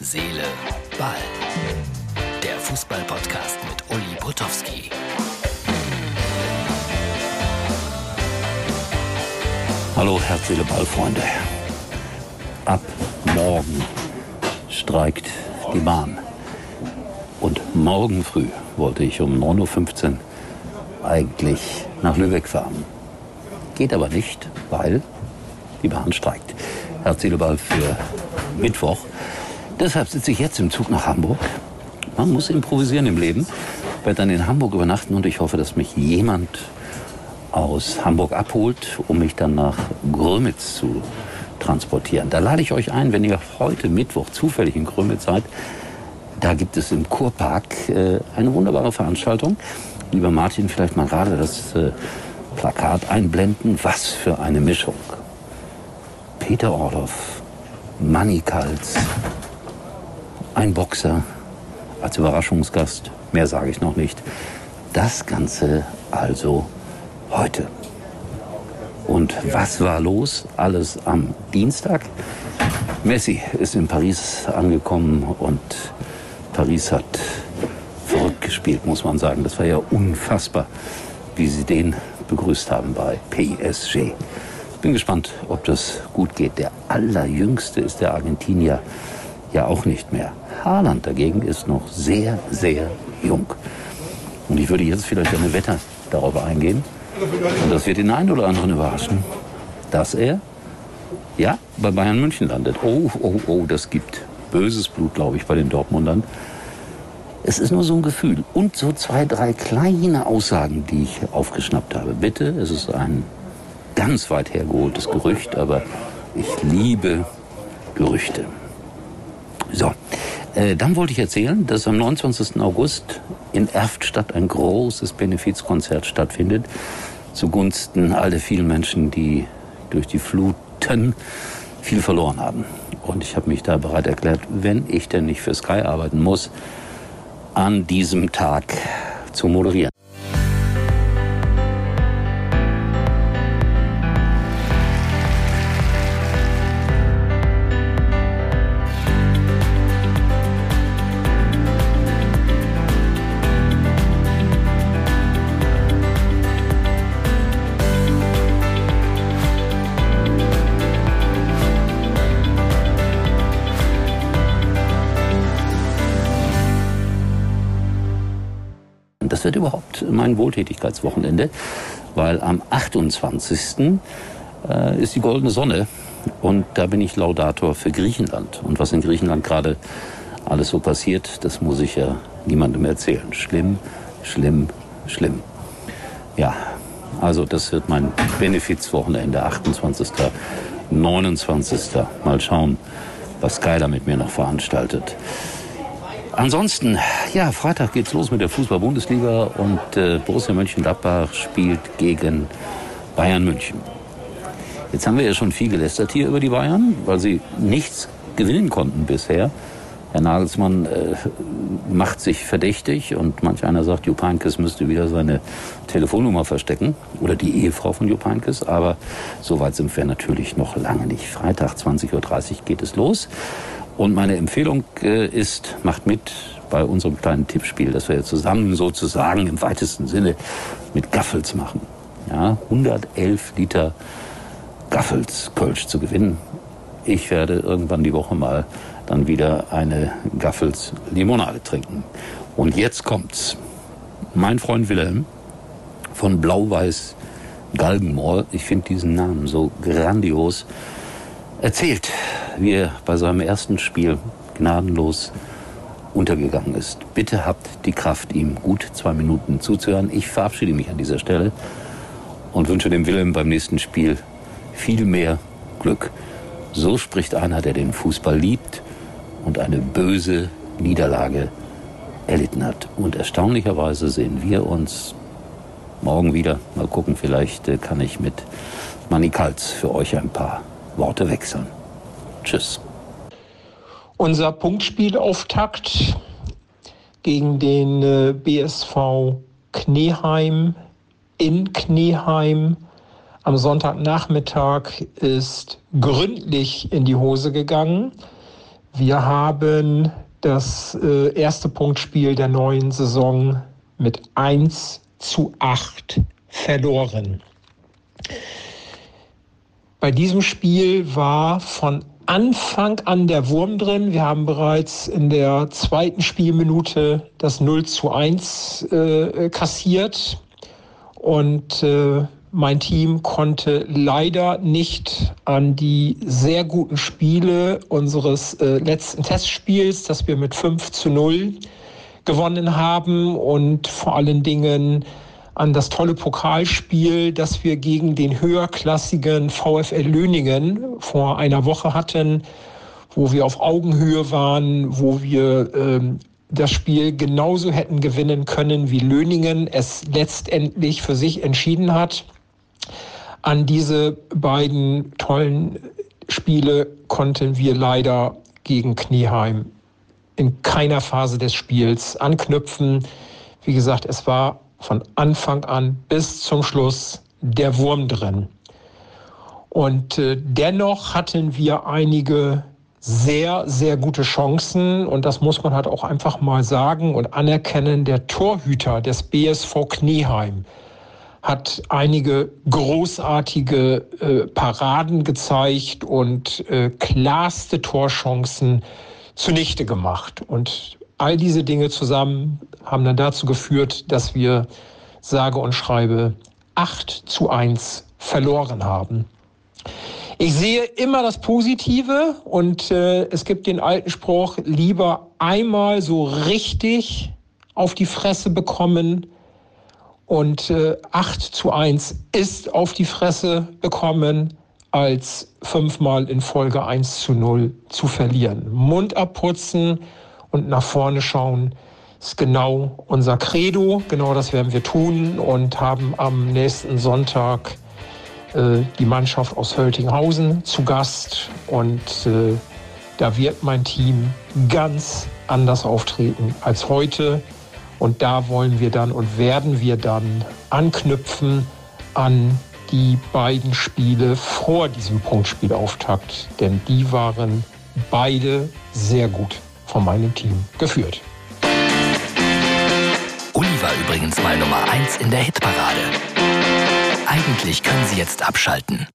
Seele, Ball. Der Fußball-Podcast mit Uli Potowski. Hallo, Herz, Seele, Ball, Freunde. Ab morgen streikt die Bahn. Und morgen früh wollte ich um 9.15 Uhr eigentlich nach Lübeck fahren. Geht aber nicht, weil die Bahn streikt. Herz, Seele, Ball für Mittwoch. Deshalb sitze ich jetzt im Zug nach Hamburg. Man muss improvisieren im Leben. Ich werde dann in Hamburg übernachten und ich hoffe, dass mich jemand aus Hamburg abholt, um mich dann nach Grömitz zu transportieren. Da lade ich euch ein, wenn ihr heute Mittwoch zufällig in Grömitz seid. Da gibt es im Kurpark äh, eine wunderbare Veranstaltung. Lieber Martin, vielleicht mal gerade das äh, Plakat einblenden. Was für eine Mischung. Peter Orloff, Manny ein Boxer als Überraschungsgast. Mehr sage ich noch nicht. Das Ganze also heute. Und was war los? Alles am Dienstag. Messi ist in Paris angekommen und Paris hat verrückt gespielt, muss man sagen. Das war ja unfassbar, wie sie den begrüßt haben bei PSG. Bin gespannt, ob das gut geht. Der allerjüngste ist der Argentinier ja auch nicht mehr. Haaland dagegen ist noch sehr, sehr jung. Und ich würde jetzt vielleicht eine Wette darauf eingehen. Und das wird den einen oder anderen überraschen, dass er ja bei Bayern München landet. Oh, oh, oh, das gibt böses Blut, glaube ich, bei den Dortmundern. Es ist nur so ein Gefühl. Und so zwei, drei kleine Aussagen, die ich aufgeschnappt habe. Bitte, es ist ein ganz weit hergeholtes Gerücht, aber ich liebe Gerüchte. So, äh, dann wollte ich erzählen, dass am 29. August in Erftstadt ein großes Benefizkonzert stattfindet zugunsten all der vielen Menschen, die durch die Fluten viel verloren haben. Und ich habe mich da bereit erklärt, wenn ich denn nicht für Sky arbeiten muss, an diesem Tag zu moderieren. Das wird überhaupt mein Wohltätigkeitswochenende, weil am 28. Äh, ist die goldene Sonne und da bin ich Laudator für Griechenland. Und was in Griechenland gerade alles so passiert, das muss ich ja niemandem erzählen. Schlimm, schlimm, schlimm. Ja, also das wird mein Benefizwochenende, 28. 29. Mal schauen, was da mit mir noch veranstaltet. Ansonsten, ja, Freitag geht's los mit der Fußball-Bundesliga und äh, Borussia Mönchengladbach spielt gegen Bayern München. Jetzt haben wir ja schon viel gelästert hier über die Bayern, weil sie nichts gewinnen konnten bisher. Herr Nagelsmann äh, macht sich verdächtig und manch einer sagt, Jupp müsste wieder seine Telefonnummer verstecken oder die Ehefrau von Jupp. Aber so weit sind wir natürlich noch lange nicht. Freitag 20.30 Uhr geht es los. Und meine Empfehlung äh, ist, macht mit bei unserem kleinen Tippspiel, das wir jetzt zusammen sozusagen im weitesten Sinne mit Gaffels machen. Ja, 111 Liter Gaffels Kölsch zu gewinnen. Ich werde irgendwann die Woche mal dann wieder eine Gaffels Limonade trinken. Und jetzt kommt's. Mein Freund Wilhelm von Blau-Weiß Galgenmoor, ich finde diesen Namen so grandios, erzählt, wie er bei seinem ersten Spiel gnadenlos untergegangen ist. Bitte habt die Kraft, ihm gut zwei Minuten zuzuhören. Ich verabschiede mich an dieser Stelle und wünsche dem Willem beim nächsten Spiel viel mehr Glück. So spricht einer, der den Fußball liebt und eine böse Niederlage erlitten hat. Und erstaunlicherweise sehen wir uns morgen wieder. Mal gucken, vielleicht äh, kann ich mit Manny für euch ein paar Worte wechseln. Tschüss. Unser Punktspielauftakt gegen den äh, BSV Kneheim in Kneheim am Sonntagnachmittag ist gründlich in die Hose gegangen. Wir haben das äh, erste Punktspiel der neuen Saison mit 1 zu 8 verloren. Bei diesem Spiel war von Anfang an der Wurm drin. Wir haben bereits in der zweiten Spielminute das 0 zu 1 äh, kassiert. Und äh, mein Team konnte leider nicht an die sehr guten Spiele unseres äh, letzten Testspiels, das wir mit 5 zu 0 gewonnen haben und vor allen Dingen an das tolle Pokalspiel, das wir gegen den höherklassigen VfL Löningen vor einer Woche hatten, wo wir auf Augenhöhe waren, wo wir ähm, das Spiel genauso hätten gewinnen können, wie Löningen es letztendlich für sich entschieden hat. An diese beiden tollen Spiele konnten wir leider gegen Knieheim in keiner Phase des Spiels anknüpfen. Wie gesagt, es war von Anfang an bis zum Schluss der Wurm drin. Und äh, dennoch hatten wir einige sehr, sehr gute Chancen. Und das muss man halt auch einfach mal sagen und anerkennen. Der Torhüter des BSV Knieheim hat einige großartige äh, Paraden gezeigt und äh, klarste Torchancen zunichte gemacht. Und all diese Dinge zusammen haben dann dazu geführt, dass wir sage und schreibe 8 zu 1 verloren haben. Ich sehe immer das Positive und äh, es gibt den alten Spruch, lieber einmal so richtig auf die Fresse bekommen und äh, 8 zu 1 ist auf die Fresse bekommen, als fünfmal in Folge 1 zu 0 zu verlieren. Mund abputzen, und nach vorne schauen ist genau unser Credo. Genau das werden wir tun und haben am nächsten Sonntag äh, die Mannschaft aus Höltinghausen zu Gast. Und äh, da wird mein Team ganz anders auftreten als heute. Und da wollen wir dann und werden wir dann anknüpfen an die beiden Spiele vor diesem Punktspielauftakt. Denn die waren beide sehr gut von meinem Team geführt. Uli war übrigens mal Nummer 1 in der Hitparade. Eigentlich können Sie jetzt abschalten.